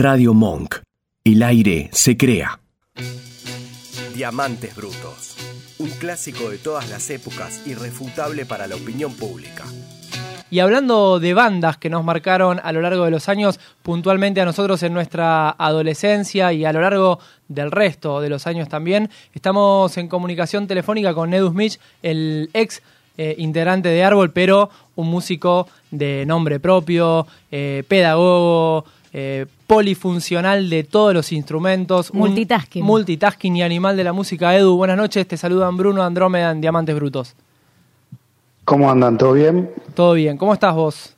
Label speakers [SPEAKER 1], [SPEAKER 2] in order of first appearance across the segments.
[SPEAKER 1] Radio Monk. El aire se crea.
[SPEAKER 2] Diamantes Brutos. Un clásico de todas las épocas, irrefutable para la opinión pública.
[SPEAKER 3] Y hablando de bandas que nos marcaron a lo largo de los años, puntualmente a nosotros en nuestra adolescencia y a lo largo del resto de los años también, estamos en comunicación telefónica con Edu Smith, el ex eh, integrante de Árbol, pero un músico de nombre propio, eh, pedagogo, eh, polifuncional de todos los instrumentos.
[SPEAKER 4] Multitasking.
[SPEAKER 3] multitasking y animal de la música. Edu, buenas noches. Te saludan Bruno Andrómeda en Diamantes Brutos.
[SPEAKER 5] ¿Cómo andan? ¿Todo bien?
[SPEAKER 3] Todo bien. ¿Cómo estás vos?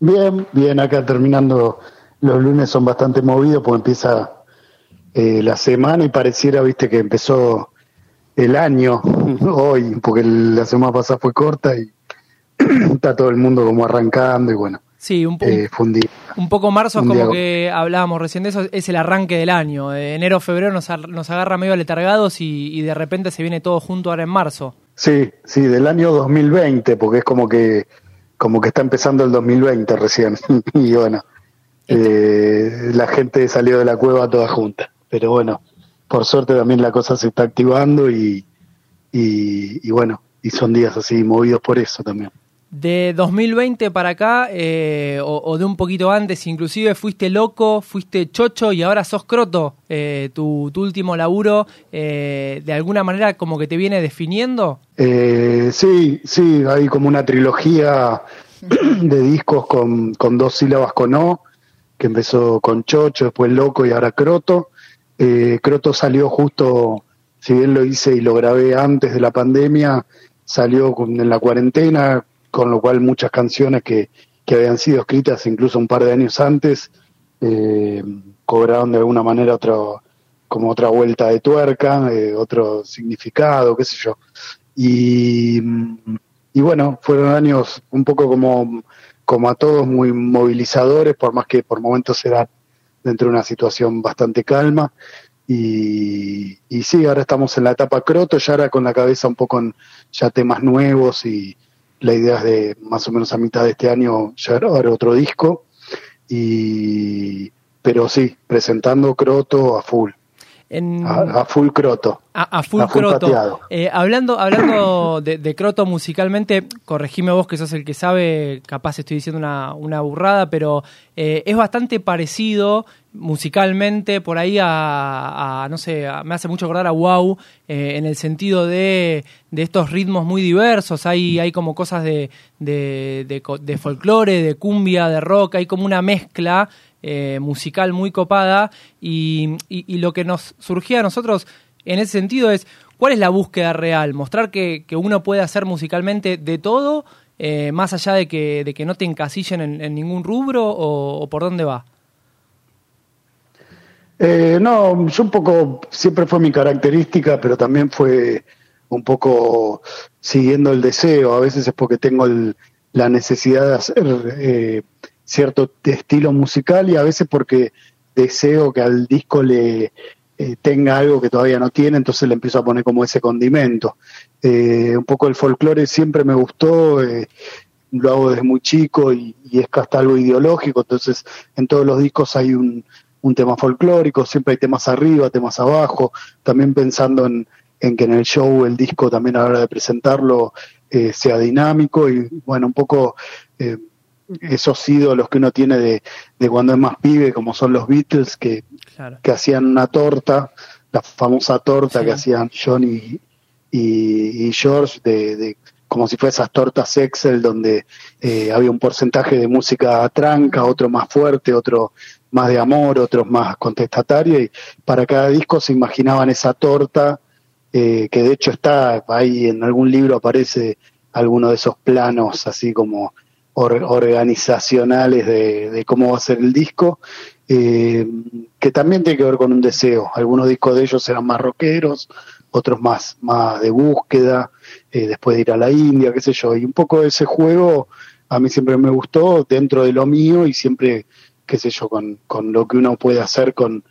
[SPEAKER 5] Bien, bien. Acá terminando. Los lunes son bastante movidos porque empieza eh, la semana y pareciera, viste, que empezó el año hoy, porque la semana pasada fue corta y está todo el mundo como arrancando y bueno.
[SPEAKER 3] Sí, un,
[SPEAKER 5] eh,
[SPEAKER 3] un poco marzo es como que hablábamos recién de eso, es el arranque del año. enero, febrero nos, nos agarra medio letargados y, de repente se viene todo junto ahora en marzo.
[SPEAKER 5] Sí, sí, del año 2020, porque es como que como que está empezando el 2020 recién. y bueno, eh, la gente salió de la cueva toda junta. Pero bueno, por suerte también la cosa se está activando y, y bueno, y son días así movidos por eso también.
[SPEAKER 3] De 2020 para acá, eh, o, de un poquito antes, inclusive fuiste loco, fuiste chocho y ahora sos croto. Eh, tu, último laburo, eh, de alguna manera, como que te viene definiendo.
[SPEAKER 5] sí, sí, hay como una trilogía de discos con, con dos sílabas con O, que empezó con chocho, después loco y ahora croto. croto salió justo, si bien lo hice y lo grabé antes de la pandemia, salió en la cuarentena con lo cual muchas canciones que, que habían sido escritas incluso un par de años antes eh, cobraron de alguna manera otro como otra vuelta de tuerca, eh, otro significado, qué sé yo. Y, y bueno, fueron años un poco como, como a todos muy movilizadores, por más que por momentos da dentro de una situación bastante calma. Y, y sí, ahora estamos en la etapa croto, ya ahora con la cabeza un poco en ya temas nuevos y, la idea es de más o menos a mitad de este año ya grabar otro disco. Y, pero sí, presentando Croto a full. a, full Croto.
[SPEAKER 3] A, full, Croto. Eh, hablando hablando de, Croto musicalmente, corregime vos que sos el que sabe, capaz estoy diciendo una, una burrada, pero eh, es bastante parecido musicalmente por ahí a, no sé, me hace mucho acordar a Wow eh, en el sentido de, de, estos ritmos muy diversos, hay, hay como cosas de, de, de, folclore, de cumbia, de rock, hay como una mezcla eh, musical muy copada y, y, lo que nos surgía a nosotros en ese sentido es, ¿cuál es la búsqueda real? Mostrar que, que uno puede hacer musicalmente de todo, eh, más allá de que, de que no te encasillen en, ningún rubro o por dónde va?
[SPEAKER 5] Eh, no, yo un poco, siempre fue mi característica, pero también fue un poco siguiendo el deseo. A veces es porque tengo la necesidad de hacer eh, cierto estilo musical y a veces porque deseo que al disco le eh, tenga algo que todavía no tiene, entonces le empiezo a poner como ese condimento. un poco el folclore siempre me gustó, lo hago desde muy chico y, y es hasta algo ideológico, entonces en todos los discos hay un, un tema folclórico, siempre hay temas arriba, temas abajo, también pensando en, que en el show, el disco también a la hora de presentarlo eh, sea dinámico y bueno, un poco eh, esos ídolos que uno tiene de, cuando es más pibe, como son los Beatles, que, que hacían una torta, la famosa torta que hacían John y, y, George, de, como si fueran esas tortas Excel donde eh, había un porcentaje de música tranca, otro más fuerte, otro más de amor, otros más contestatarios, y para cada disco se imaginaban esa torta, eh, que de hecho está ahí en algún libro aparece alguno de esos planos así como organizacionales de, cómo va a ser el disco, eh, que también tiene que ver con un deseo. Algunos discos de ellos eran más rockeros, otros más, más de búsqueda, eh, después de ir a la India, qué sé yo. Y un poco ese juego a mí siempre me gustó dentro de lo mío y siempre qué sé yo, con, con lo que uno puede hacer con,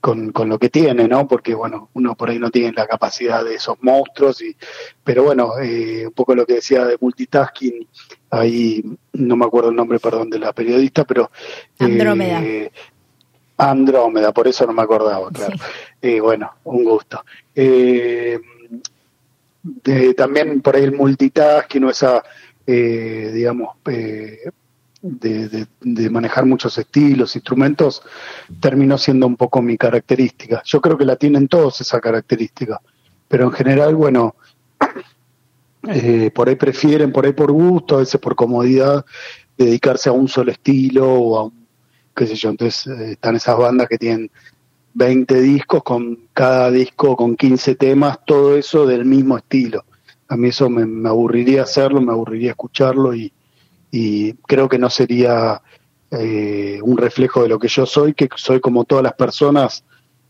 [SPEAKER 5] con, con, lo que tiene, ¿no? Porque, bueno, uno por ahí no tiene la capacidad de esos monstruos, y, pero bueno, eh, un poco lo que decía de multitasking, ahí no me acuerdo el nombre, perdón, de la periodista, pero...
[SPEAKER 4] Andrómeda.
[SPEAKER 5] Eh, Andrómeda, por eso no me acordaba, claro. Y bueno, un gusto. Eh, también por ahí el multitasking o esa, eh, digamos, de, manejar muchos estilos, instrumentos, terminó siendo un poco mi característica. Yo creo que la tienen todos esa característica, pero en general, bueno, eh, por ahí prefieren, por ahí por gusto, a veces por comodidad, dedicarse a un solo estilo o a un, qué sé yo, entonces eh, están esas bandas que tienen 20 discos, con cada disco con 15 temas, todo eso del mismo estilo. A mí eso me aburriría hacerlo, me aburriría escucharlo y, y creo que no sería eh, un reflejo de lo que yo soy, que soy como todas las personas,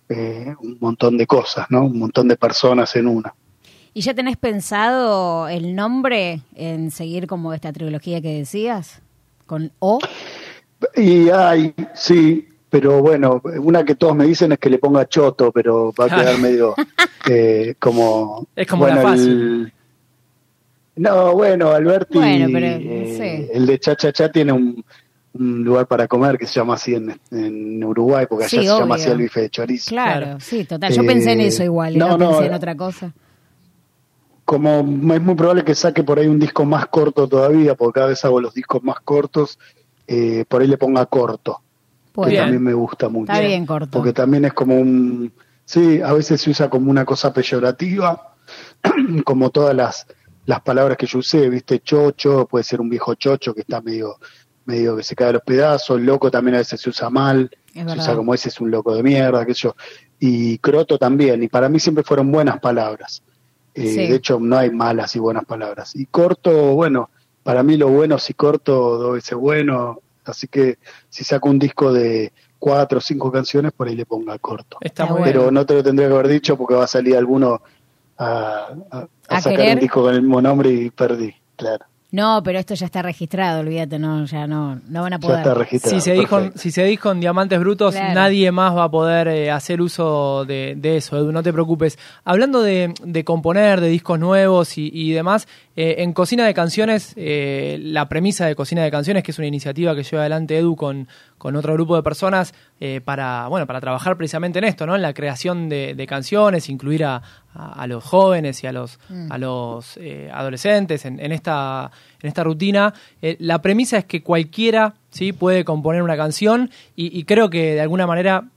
[SPEAKER 5] eh, un montón de cosas, ¿no? Un montón de personas en una.
[SPEAKER 4] ¿Y ya tenés pensado el nombre en seguir como esta trilogía que decías? ¿Con O?
[SPEAKER 5] Y hay, sí, pero bueno, una que todos me dicen es que le ponga Choto, pero va a quedar medio eh, como...
[SPEAKER 3] Es como la fácil.
[SPEAKER 5] No, bueno, Alberti, eh, el de Cha Cha Cha tiene un, lugar para comer que se llama así en, Uruguay, porque allá se llama así el bife de chorizo.
[SPEAKER 4] Claro, sí, total. Yo pensé en eso igual, y no, pensé en otra cosa.
[SPEAKER 5] Como es muy probable que saque por ahí un disco más corto todavía, porque cada vez hago los discos más cortos, eh, por ahí le ponga corto, que también me gusta mucho.
[SPEAKER 4] Está bien corto.
[SPEAKER 5] Porque también es como un... Sí, a veces se usa como una cosa peyorativa, como todas las las palabras que yo usé, viste, chocho, puede ser un viejo chocho que está medio, medio que se cae a los pedazos, loco también a veces se usa mal, se usa como ese es un loco de mierda, qué sé yo, y croto también, y para mí siempre fueron buenas palabras. Eh, de hecho, no hay malas y buenas palabras. Y corto, bueno, para mí lo bueno si corto dos veces bueno, así que si saco un disco de cuatro o cinco canciones, por ahí le ponga corto. Pero no te lo tendría que haber dicho porque va a salir alguno a, a, sacar un disco con el mismo nombre y perdí, claro.
[SPEAKER 4] No, pero esto ya está registrado, olvídate, no, ya no, no van a poder.
[SPEAKER 5] Ya está registrado,
[SPEAKER 3] si se dijo, si se dijo en Diamantes Brutos, nadie más va a poder eh, hacer uso de, de, eso, Edu, no te preocupes. Hablando de, de componer, de discos nuevos y, y demás, eh, en Cocina de Canciones, eh, la premisa de Cocina de Canciones, que es una iniciativa que lleva adelante Edu con, con otro grupo de personas eh, para, bueno, para trabajar precisamente en esto, ¿no? En la creación de, canciones, incluir a, a, los jóvenes y a los, mm. a los adolescentes en, en, esta, en esta rutina. La premisa es que cualquiera ¿sí? puede componer una canción y, creo que de alguna manera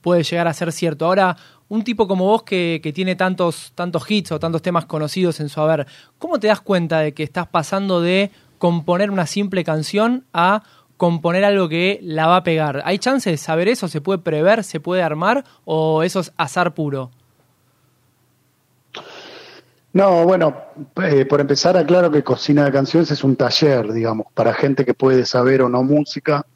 [SPEAKER 3] puede llegar a ser cierto. Ahora, un tipo como vos que, que, tiene tantos, tantos hits o tantos temas conocidos en su haber, ¿cómo te das cuenta de que estás pasando de componer una simple canción a componer algo que la va a pegar. ¿Hay chance de saber eso? ¿Se puede prever? ¿Se puede armar? ¿O eso es azar puro?
[SPEAKER 5] No, bueno, eh, por empezar aclaro que Cocina de Canciones es un taller, digamos, para gente que puede saber o no música,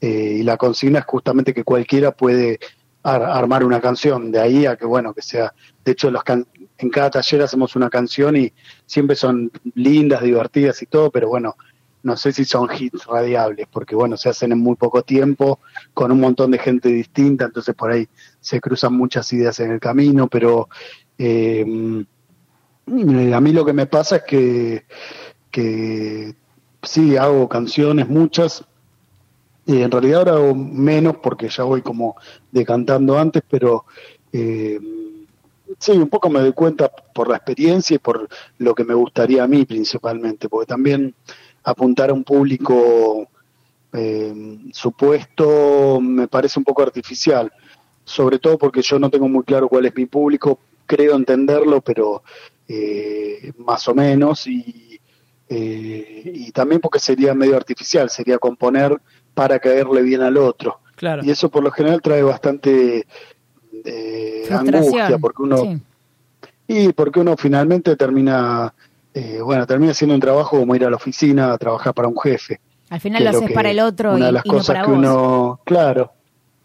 [SPEAKER 5] eh, y la consigna es justamente que cualquiera puede armar una canción, de ahí a que, bueno, que sea, de hecho, los en cada taller hacemos una canción y siempre son lindas, divertidas y todo, pero bueno, no sé si son hits radiables, porque bueno, se hacen en muy poco tiempo, con un montón de gente distinta, entonces por ahí se cruzan muchas ideas en el camino, pero eh, a mí lo que me pasa es que, que sí, hago canciones, muchas, y en realidad ahora hago menos porque ya voy como decantando antes, pero eh, sí, un poco me doy cuenta por la experiencia y por lo que me gustaría a mí principalmente, porque también apuntar a un público eh, supuesto me parece un poco artificial, sobre todo porque yo no tengo muy claro cuál es mi público, creo entenderlo, pero eh, más o menos, y, eh, y también porque sería medio artificial, sería componer para caerle bien al otro. Y eso por lo general trae bastante eh, angustia, porque uno... Y porque uno finalmente termina eh, bueno, termina siendo un trabajo como ir a la oficina a trabajar para un jefe.
[SPEAKER 4] Al final lo haces para el otro
[SPEAKER 5] una de las cosas que uno, claro,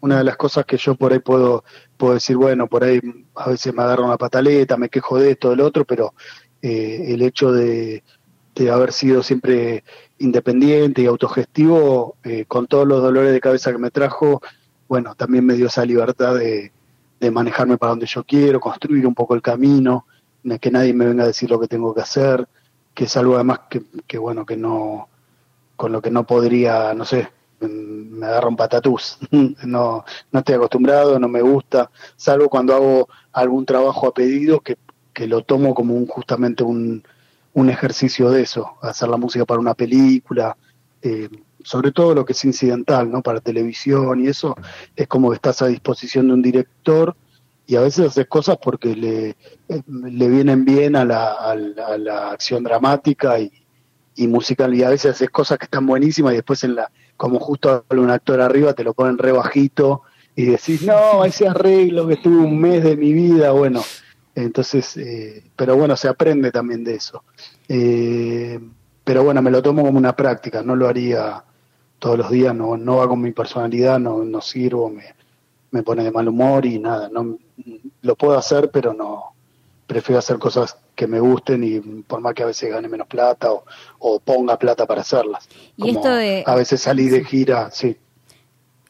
[SPEAKER 5] una de las cosas que yo por ahí puedo, puedo decir, bueno, por ahí a veces me agarro una pataleta, me quejo de esto, del otro, pero eh, el hecho de, haber sido siempre independiente y autogestivo, eh, con todos los dolores de cabeza que me trajo, bueno, también me dio esa libertad de, de manejarme para donde yo quiero, construir un poco el camino, que nadie me venga a decir lo que tengo que hacer, que es algo además que, que bueno, que no, con lo que no podría, no sé, me agarra un patatús. no, no estoy acostumbrado, no me gusta, salvo cuando hago algún trabajo a pedido que, que lo tomo como un, justamente un, un ejercicio de eso, hacer la música para una película, eh, sobre todo lo que es incidental, ¿no? Para televisión y eso, es como que estás a disposición de un director y a veces haces cosas porque le, eh, le vienen bien a la, a la, acción dramática y, y, musical y a veces haces cosas que están buenísimas y después en la como justo un actor arriba te lo ponen re bajito y decís no ese arreglo que estuve un mes de mi vida bueno entonces eh, pero bueno se aprende también de eso eh, pero bueno me lo tomo como una práctica no lo haría todos los días no no va con mi personalidad no no sirvo me me pone de mal humor y nada no lo puedo hacer, pero no, prefiero hacer cosas que me gusten y por más que a veces gane menos plata o, ponga plata para hacerlas.
[SPEAKER 4] Y esto de...
[SPEAKER 5] A veces salí de gira, sí.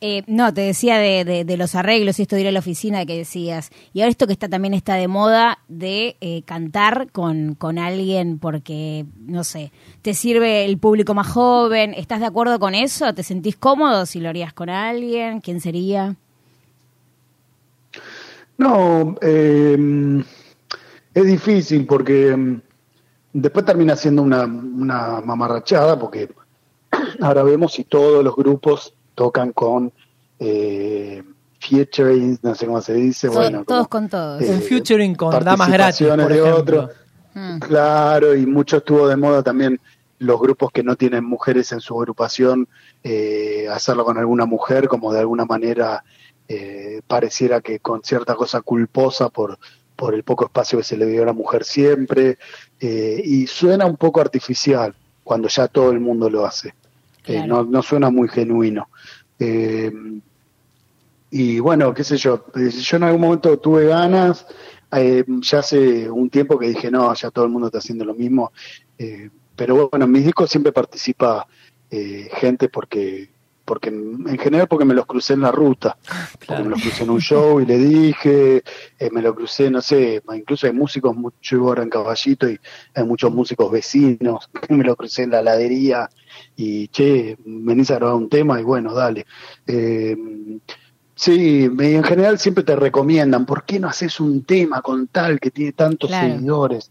[SPEAKER 4] Eh, no, te decía de, de, los arreglos y esto de ir a la oficina que decías. Y ahora esto que está también está de moda de eh, cantar con, con alguien porque, no sé, te sirve el público más joven. ¿Estás de acuerdo con eso? ¿Te sentís cómodo si lo harías con alguien? ¿Quién sería?
[SPEAKER 5] No, eh, es difícil porque em, después termina siendo una, una mamarrachada porque ahora vemos si todos los grupos tocan con eh, featuring, no sé cómo se dice, bueno,
[SPEAKER 4] todos con todos.
[SPEAKER 3] un featuring con damas gratis, por
[SPEAKER 5] de otro. Mm. Claro, y mucho estuvo de moda también los grupos que no tienen mujeres en su agrupación, eh, hacerlo con alguna mujer, como de alguna manera eh, pareciera que con cierta cosa culposa por, por el poco espacio que se le dio a la mujer siempre, eh, y suena un poco artificial cuando ya todo el mundo lo hace, eh, no, no, suena muy genuino. y bueno, qué sé yo, yo en algún momento tuve ganas, ya hace un tiempo que dije, no, ya todo el mundo está haciendo lo mismo, pero bueno, en mis discos siempre participa gente porque porque en general porque me los crucé en la ruta, porque me los crucé en un show y le dije, eh, me lo crucé, no sé, incluso hay músicos, mucho ahora en Caballito y hay muchos músicos vecinos, me lo crucé en la ladería y che, venís a grabar un tema y bueno, dale. Eh, sí, en general siempre te recomiendan, ¿por qué no haces un tema con tal que tiene tantos seguidores?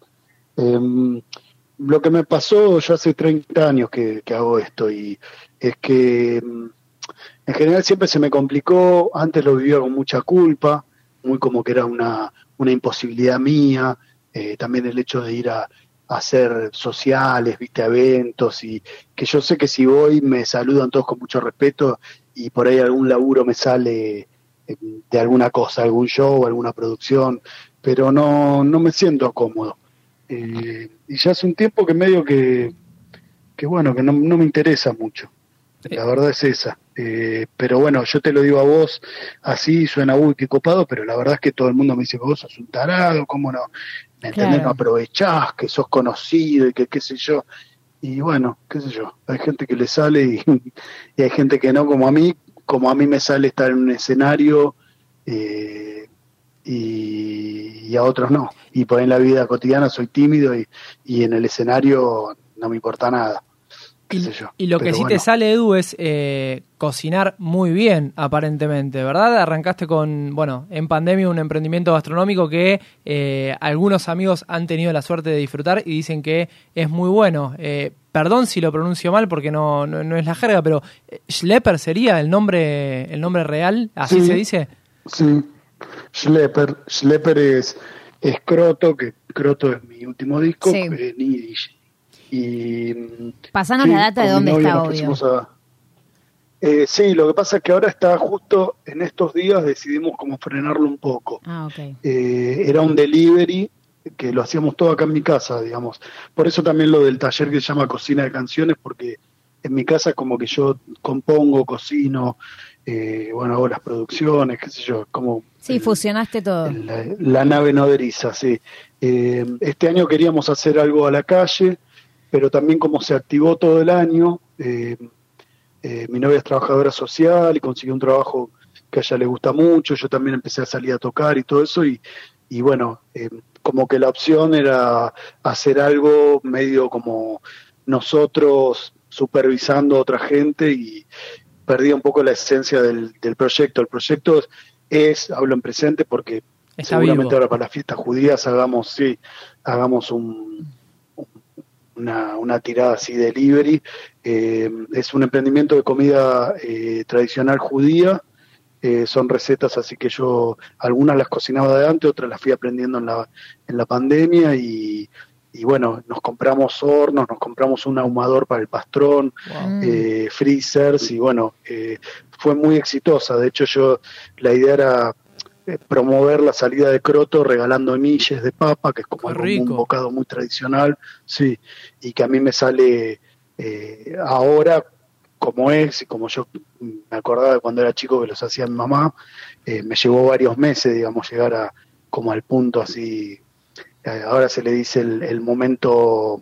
[SPEAKER 5] Em, lo que me pasó, yo hace 30 años que, que hago esto y es que mm, en general siempre se me complicó, antes lo vivía con mucha culpa, muy como que era una, una imposibilidad mía, eh, también el hecho de ir a, hacer sociales, viste, eventos, y que yo sé que si voy me saludan todos con mucho respeto y por ahí algún laburo me sale eh, de alguna cosa, algún show, alguna producción, pero no, no me siento cómodo. Eh, y ya hace un tiempo que medio que, que bueno, que no, no me interesa mucho. La verdad es esa. Eh, pero bueno, yo te lo digo a vos, así suena, uy, qué copado, pero la verdad es que todo el mundo me dice, vos sos un tarado, ¿cómo no? ¿Me entendés? No aprovechás, que sos conocido y que qué sé yo. Y bueno, qué sé yo, hay gente que le sale y, hay gente que no, como a mí, como a mí me sale estar en un escenario eh, y, a otros no. Y por en la vida cotidiana soy tímido y, y en el escenario no me importa nada.
[SPEAKER 3] Y, lo que sí te sale, Edu, es eh, cocinar muy bien, aparentemente, ¿verdad? Arrancaste con, bueno, en pandemia un emprendimiento gastronómico que eh, algunos amigos han tenido la suerte de disfrutar y dicen que es muy bueno. Eh, perdón si lo pronuncio mal porque no, no, es la jerga, pero Schlepper sería el nombre, el nombre real, ¿así se dice?
[SPEAKER 5] Sí, Schlepper. Schlepper es, Croto, que Croto es mi último disco, sí. Y,
[SPEAKER 4] Pasanos la data de dónde está, obvio.
[SPEAKER 5] Eh, sí, lo que pasa es que ahora está justo en estos días decidimos como frenarlo un poco.
[SPEAKER 4] Ah,
[SPEAKER 5] eh, era un delivery que lo hacíamos todo acá en mi casa, digamos. Por eso también lo del taller que se llama Cocina de Canciones, porque en mi casa como que yo compongo, cocino, eh, bueno, hago las producciones, qué sé yo, como...
[SPEAKER 4] Sí, fusionaste todo.
[SPEAKER 5] La, la, nave nodriza, sí. este año queríamos hacer algo a la calle, pero también como se activó todo el año, eh, eh, mi novia es trabajadora social y consiguió un trabajo que a ella le gusta mucho, yo también empecé a salir a tocar y todo eso, y, y bueno, eh, como que la opción era hacer algo medio como nosotros supervisando a otra gente y perdía un poco la esencia del, del proyecto. El proyecto es, hablo en presente porque seguramente ahora para las fiestas judías hagamos, sí, hagamos un, una, una, tirada así de delivery. Eh, es un emprendimiento de comida eh, tradicional judía. Eh, son recetas así que yo algunas las cocinaba de antes, otras las fui aprendiendo en la, en la pandemia y, y bueno, nos compramos hornos, nos compramos un ahumador para el pastrón, freezers y bueno, fue muy exitosa. De hecho yo, la idea era eh, promover la salida de Croto regalando milles de papa, que es como un bocado muy tradicional, sí, y que a mí me sale eh, ahora como ex y como yo me acordaba de cuando era chico que los hacía mi mamá, eh, me llevó varios meses, digamos, llegar a como al punto así, ahora se le dice el momento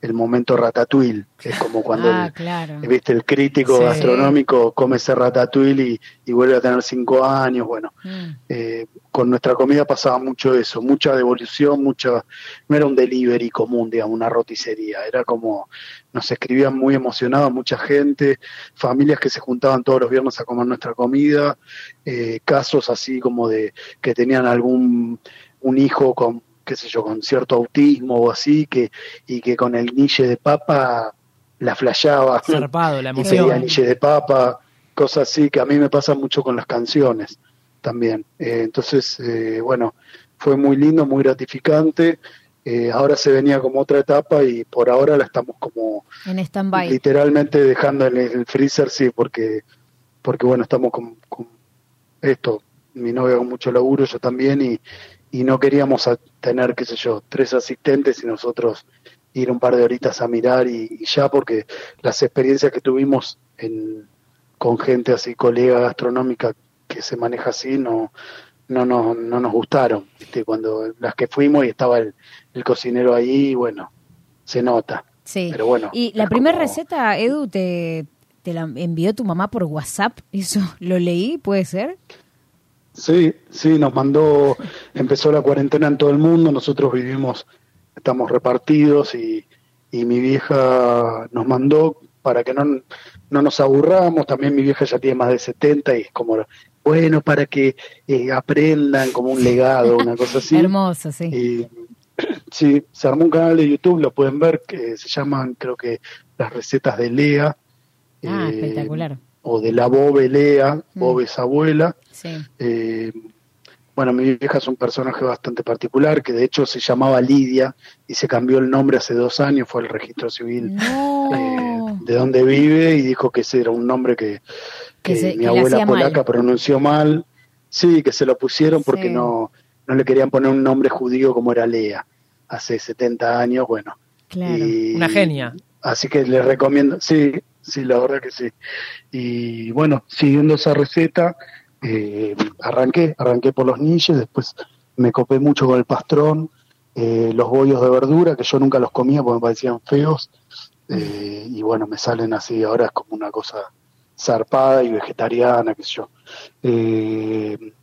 [SPEAKER 5] el momento ratatouille, que es como cuando
[SPEAKER 4] ah,
[SPEAKER 5] el, ¿viste? el crítico gastronómico come ese ratatouille y, vuelve a tener cinco años. Bueno, mm. eh, con nuestra comida pasaba mucho eso, mucha devolución, mucha, no era un delivery común, digamos, una roticería, era como, nos escribían muy emocionados mucha gente, familias que se juntaban todos los viernes a comer nuestra comida, eh, casos así como de que tenían algún un hijo con qué sé yo, con cierto autismo o así, que, y que con el niche de papa la flayaba.
[SPEAKER 3] Zarpado, la emoción.
[SPEAKER 5] Niche de papa, cosas así, que a mí me pasa mucho con las canciones también. Eh, entonces, eh, bueno, fue muy lindo, muy gratificante. Eh, ahora se venía como otra etapa y por ahora la estamos como
[SPEAKER 4] en stand-by.
[SPEAKER 5] Literalmente dejando en el freezer, sí, porque, porque bueno, estamos con, con esto, mi novia con mucho laburo, yo también, y, y no queríamos tener, qué sé yo, tres asistentes y nosotros ir un par de horitas a mirar y, ya porque las experiencias que tuvimos en, con gente así, colega gastronómica que se maneja así, no, no, no, no nos gustaron. ¿viste? Cuando las que fuimos y estaba el, cocinero ahí, bueno, se nota.
[SPEAKER 4] Sí.
[SPEAKER 5] Pero bueno.
[SPEAKER 4] Y la primera receta, Edu, te, te la envió tu mamá por WhatsApp. ¿Eso lo leí? ¿Puede ser?
[SPEAKER 5] Sí, sí, nos mandó, empezó la cuarentena en todo el mundo, nosotros vivimos, estamos repartidos y, y mi vieja nos mandó para que no, no nos aburramos, también mi vieja ya tiene más de 70 y es como, bueno, para que eh, aprendan como un legado, una cosa así.
[SPEAKER 4] Hermoso, sí.
[SPEAKER 5] Y, sí, se armó un canal de YouTube, lo pueden ver, que se llaman, creo que, las recetas de Lea.
[SPEAKER 4] Ah, eh, espectacular
[SPEAKER 5] o de la Bobe Lea, mm. Bobe es abuela. Eh, bueno, mi vieja es un personaje bastante particular, que de hecho se llamaba Lidia y se cambió el nombre hace dos años, fue el registro civil eh, de donde vive y dijo que ese era un nombre que, mi abuela polaca pronunció mal. Sí, que se lo pusieron porque no, no le querían poner un nombre judío como era Lea hace 70 años, bueno.
[SPEAKER 3] Una genia.
[SPEAKER 5] Así que les recomiendo, sí, sí, la verdad que sí. Y bueno, siguiendo esa receta, eh, arranqué, arranqué por los niches, después me copé mucho con el pastrón, eh, los bollos de verdura, que yo nunca los comía porque me parecían feos, eh, y bueno, me salen así, ahora es como una cosa zarpada y vegetariana, qué sé yo.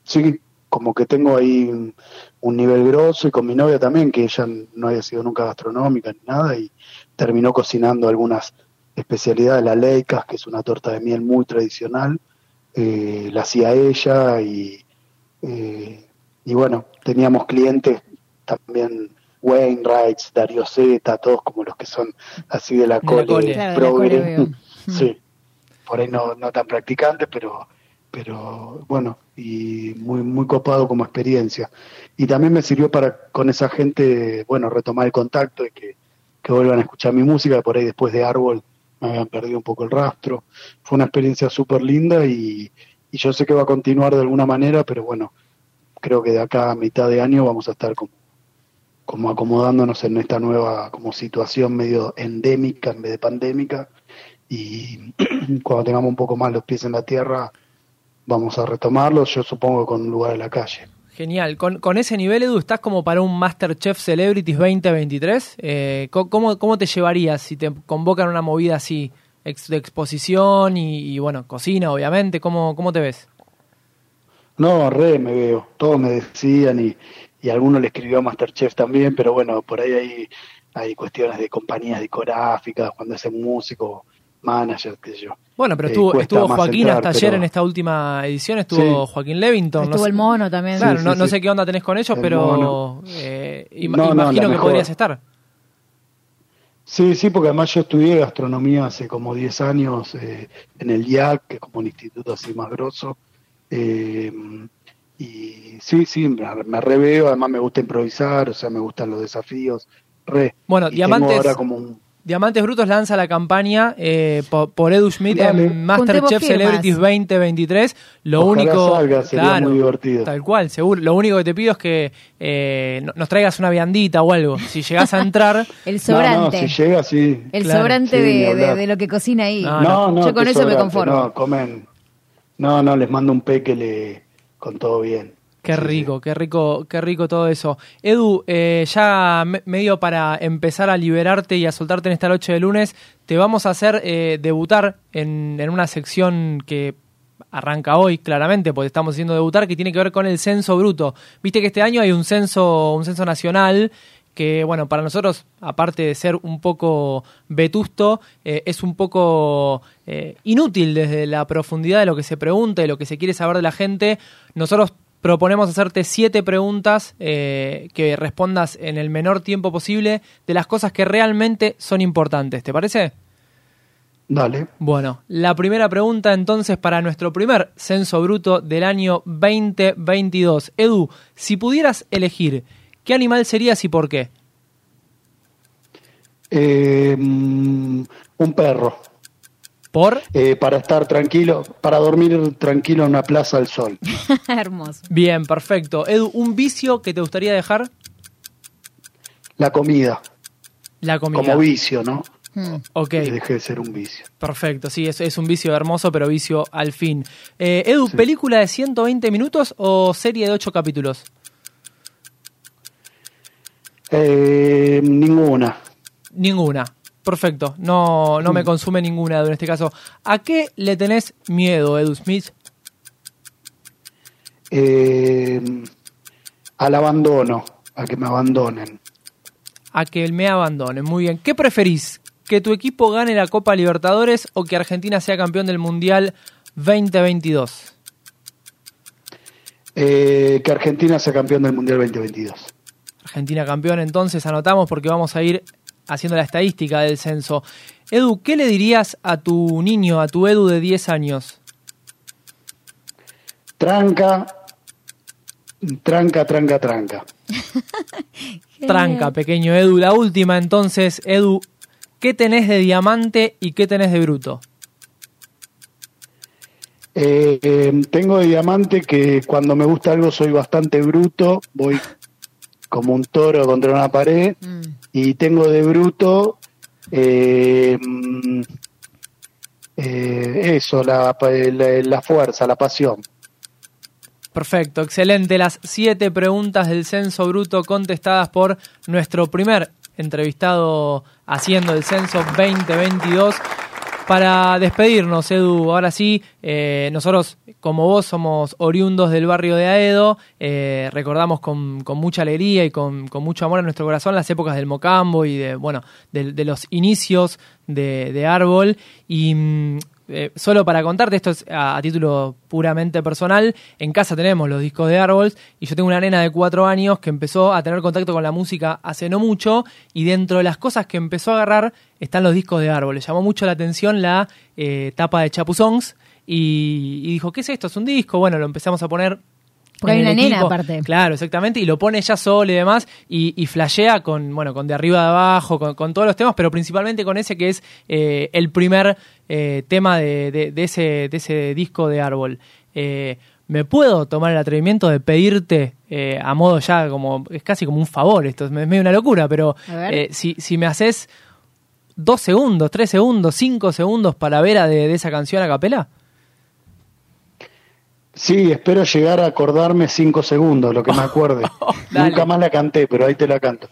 [SPEAKER 5] sí, como que tengo ahí un, un, nivel grosso y con mi novia también, que ella no había sido nunca gastronómica ni nada, y terminó cocinando algunas especialidad de la Leicas, que es una torta de miel muy tradicional, eh, la hacía ella y, eh, y bueno, teníamos clientes también Wainwrights, Dario Zeta, todos como los que son así de la cole, sí, por ahí no, no tan practicantes, pero pero bueno, y muy muy copado como experiencia. Y también me sirvió para con esa gente, bueno, retomar el contacto y que, que vuelvan a escuchar mi música, por ahí después de Árbol me habían perdido un poco el rastro. Fue una experiencia súper linda y, yo sé que va a continuar de alguna manera, pero bueno, creo que de acá a mitad de año vamos a estar como, como acomodándonos en esta nueva como situación medio endémica en vez de pandémica y cuando tengamos un poco más los pies en la tierra vamos a retomarlos, yo supongo con un lugar en la calle.
[SPEAKER 3] Genial. Con, ese nivel, Edu, ¿estás como para un Masterchef Celebrities 2023? Eh, ¿cómo, ¿Cómo te llevarías si te convocan una movida así de exposición y, bueno, cocina, obviamente? ¿Cómo, ¿Cómo te ves?
[SPEAKER 5] No, re me veo. Todos me decían y, y alguno le escribió a Masterchef también, pero bueno, por ahí hay, hay cuestiones de compañías discográficas, cuando es un manager, que yo.
[SPEAKER 3] Bueno, pero
[SPEAKER 5] Eh,
[SPEAKER 3] estuvo, estuvo Joaquín
[SPEAKER 5] entrar,
[SPEAKER 3] hasta ayer
[SPEAKER 5] pero-
[SPEAKER 3] en esta última edición, estuvo
[SPEAKER 5] Sí.
[SPEAKER 3] Joaquín Levington. no
[SPEAKER 4] Estuvo
[SPEAKER 3] sé-
[SPEAKER 4] el mono también.
[SPEAKER 3] Claro,
[SPEAKER 5] Sí,
[SPEAKER 3] no,
[SPEAKER 5] sí,
[SPEAKER 3] no
[SPEAKER 5] sí.
[SPEAKER 3] sé qué onda tenés con ellos,
[SPEAKER 5] El
[SPEAKER 3] pero eh, ima-
[SPEAKER 5] No, no,
[SPEAKER 3] imagino que
[SPEAKER 5] mejor.
[SPEAKER 3] podrías estar.
[SPEAKER 5] Sí, sí, porque además yo estudié gastronomía hace como 10 años eh, en el IAC, que es como un instituto así más grosso. Eh, y sí, sí, me, me reveo, además me gusta improvisar, o sea, me gustan los desafíos. Re.
[SPEAKER 3] Bueno,
[SPEAKER 5] Y tengo
[SPEAKER 3] Diamantes-
[SPEAKER 5] ahora como un-
[SPEAKER 3] Diamantes Brutos lanza la campaña eh, po- por, Edu Schmidt
[SPEAKER 5] Dale.
[SPEAKER 3] en Masterchef. Celebrities 2023. Lo
[SPEAKER 5] Ojalá
[SPEAKER 3] único.
[SPEAKER 5] salga, sería muy divertido.
[SPEAKER 3] Tal cual, seguro. Lo único que te pido es que eh, no- nos traigas una viandita o algo. Si llegás a entrar.
[SPEAKER 4] El sobrante.
[SPEAKER 5] no, si llega, sí.
[SPEAKER 4] el
[SPEAKER 3] Claro.
[SPEAKER 4] sobrante
[SPEAKER 5] Sí,
[SPEAKER 4] de, de-
[SPEAKER 5] hablar.
[SPEAKER 4] de lo que cocina ahí.
[SPEAKER 3] No,
[SPEAKER 5] No, no,
[SPEAKER 4] Yo con eso me conformo.
[SPEAKER 5] No, comen. No, no, les mando un peque con todo bien.
[SPEAKER 3] Qué rico, qué rico, qué rico todo eso. Edu, eh, ya me- medio para empezar a liberarte y a soltarte en esta noche de lunes, te vamos a hacer eh, debutar en, en una sección que arranca hoy, claramente, porque estamos haciendo debutar, que tiene que ver con el censo bruto. Viste que este año hay un censo, un censo nacional que, bueno, para nosotros, aparte de ser un poco vetusto, eh, es un poco eh, inútil desde la profundidad de lo que se pregunta y lo que se quiere saber de la gente. Nosotros proponemos hacerte siete preguntas eh, que respondas en el menor tiempo posible de las cosas que realmente son importantes. ¿Te parece?
[SPEAKER 5] Dale.
[SPEAKER 3] Bueno, la primera pregunta entonces para nuestro primer censo bruto del año 2022. Edu, si pudieras elegir, ¿qué animal serías y por qué?
[SPEAKER 5] Eh, mm, un perro.
[SPEAKER 3] ¿Por?
[SPEAKER 5] eh, para estar tranquilo, para dormir tranquilo en una plaza al sol.
[SPEAKER 4] Hermoso.
[SPEAKER 3] Bien, perfecto. Edu, ¿un vicio que te gustaría dejar?
[SPEAKER 5] La comida,
[SPEAKER 3] La comida.
[SPEAKER 5] como vicio, ¿no?
[SPEAKER 4] Hmm.
[SPEAKER 3] Ok,
[SPEAKER 5] Que deje de ser un vicio.
[SPEAKER 3] perfecto. Sí, es, es un vicio hermoso, pero vicio al fin. Eh, Edu, ¿película de 120 minutos o serie de 8 capítulos?
[SPEAKER 5] Eh, ninguna.
[SPEAKER 3] Ninguna. Perfecto. No, no me consume ninguna, Edu, en este caso. ¿A qué le tenés miedo, Edu Smith?
[SPEAKER 5] Eh, al abandono, a que me abandonen.
[SPEAKER 3] A que me abandone. Muy bien. ¿Qué preferís? ¿Que tu equipo gane la Copa Libertadores o que Argentina sea campeón del Mundial 2022?
[SPEAKER 5] Eh, que Argentina sea campeón del Mundial 2022.
[SPEAKER 3] Argentina campeón, entonces anotamos porque vamos a ir haciendo la estadística del censo. Edu, ¿qué le dirías a tu niño, a tu Edu de 10 años?
[SPEAKER 5] Tranca, tranca, tranca, tranca.
[SPEAKER 3] Tranca, pequeño Edu. La última, entonces, Edu, ¿qué tenés de diamante y qué tenés de bruto?
[SPEAKER 5] Eh, eh, tengo de diamante que cuando me gusta algo soy bastante bruto, voy como un toro contra una pared.
[SPEAKER 4] Mm.
[SPEAKER 5] Y tengo de bruto eh, mm, eh, eso, la, la, la fuerza, la pasión.
[SPEAKER 3] Perfecto, excelente. Las siete preguntas del censo bruto contestadas por nuestro primer entrevistado haciendo el censo 2022. Para despedirnos, Edu, ahora sí, eh, nosotros como vos somos oriundos del barrio de Aedo, eh, recordamos con, mucha alegría y con, mucho amor en nuestro corazón las épocas del Mocambo y de, bueno, de, de los inicios de, de Árbol. Y mm, eh, solo para contarte, esto es a, título puramente personal, en casa tenemos los discos de Árboles y yo tengo una nena de cuatro años que empezó a tener contacto con la música hace no mucho y dentro de las cosas que empezó a agarrar están los discos de Árboles. Llamó mucho la atención la eh, tapa de Chapuzongs y, y dijo, ¿qué es esto? ¿Es un disco? Bueno, lo empezamos a poner
[SPEAKER 4] porque hay una nena aparte.
[SPEAKER 3] Claro, exactamente. Y lo pone ella sola y demás. Y, y flashea con, bueno, con de arriba de abajo, con, con todos los temas, pero principalmente con ese que es eh, el primer eh, tema de, de, de, ese, de ese disco de árbol. Eh, ¿Me puedo tomar el atrevimiento de pedirte a modo ya como, es casi como un favor esto, es medio una locura, pero si, si me haces dos segundos, tres segundos, cinco segundos para ver a de, de esa canción a capela?
[SPEAKER 5] Sí, espero llegar a acordarme cinco segundos, lo que me acuerde.
[SPEAKER 3] Dale.
[SPEAKER 5] Nunca más la canté, pero ahí te la canto.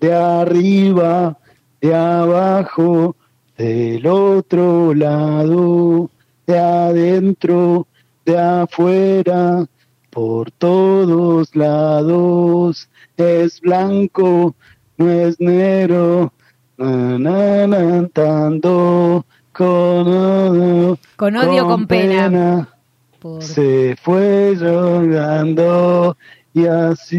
[SPEAKER 5] De arriba, de abajo, del otro lado, de adentro, de afuera, por todos lados. Es blanco, no es negro, na, na, con odio,
[SPEAKER 4] con, odio, con, pena,
[SPEAKER 5] se fue llorando y así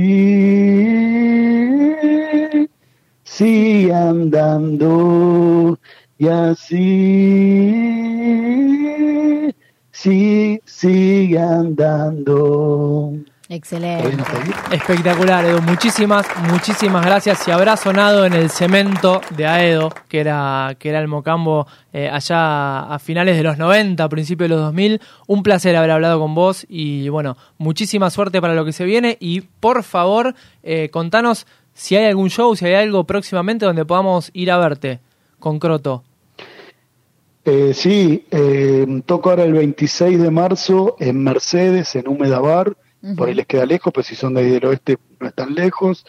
[SPEAKER 5] sigue andando y así sí, sigue andando.
[SPEAKER 4] Excelente.
[SPEAKER 3] Espectacular, Edu. Muchísimas, muchísimas gracias. Y habrá sonado en el cemento de Aedo, que era, que era el Mocambo eh, allá a finales de los 90, principios de los 2000. Un placer haber hablado con vos y bueno, muchísima suerte para lo que se viene. Y por favor, eh, contanos si hay algún show, si hay algo próximamente donde podamos ir a verte con Croto.
[SPEAKER 5] Eh, sí, toco ahora el 26 de marzo en Mercedes, en Húmeda Bar por ahí les queda lejos, pero si son de ahí del oeste no están lejos.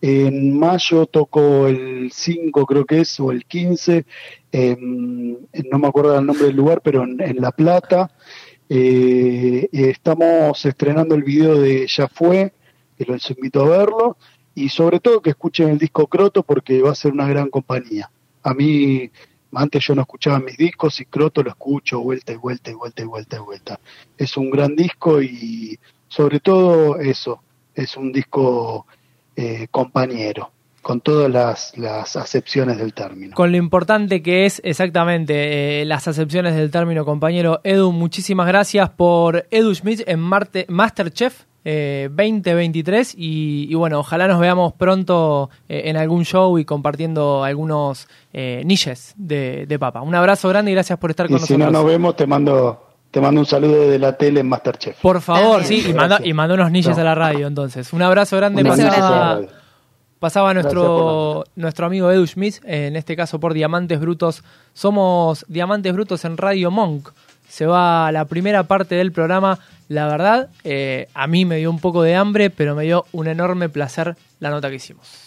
[SPEAKER 5] En mayo tocó el 5, creo que es, o el 15, no me acuerdo el nombre del lugar, pero en, La Plata. Eh, estamos estrenando el video de Ya Fue, que los invito a verlo, y sobre todo que escuchen el disco Croto porque va a ser una gran compañía. A mí, antes yo no escuchaba mis discos y Croto lo escucho vuelta y vuelta y vuelta y vuelta y vuelta. Es un gran disco y sobre todo eso, es un disco eh, compañero con todas las, acepciones del término.
[SPEAKER 3] Con lo importante que es exactamente eh, las acepciones del término, compañero Edu, muchísimas gracias por Edu Schmidt en Marte, Masterchef 2023 eh, y, bueno, ojalá nos veamos pronto en algún show y compartiendo algunos niches de, de, papa. Un abrazo grande y gracias por estar con nosotros.
[SPEAKER 5] Si no nos vemos, te mando te mando un saludo de la tele en Masterchef.
[SPEAKER 3] Por favor, sí, y manda, y unos niños a la radio entonces. Un abrazo grande. pasaba, pasaba nuestro, nuestro amigo Edu Schmidt, en este caso por Diamantes Brutos. Somos Diamantes Brutos en Radio Monk. Se va la primera parte del programa. La verdad, eh, a mí me dio un poco de hambre, pero me dio un enorme placer la nota que hicimos.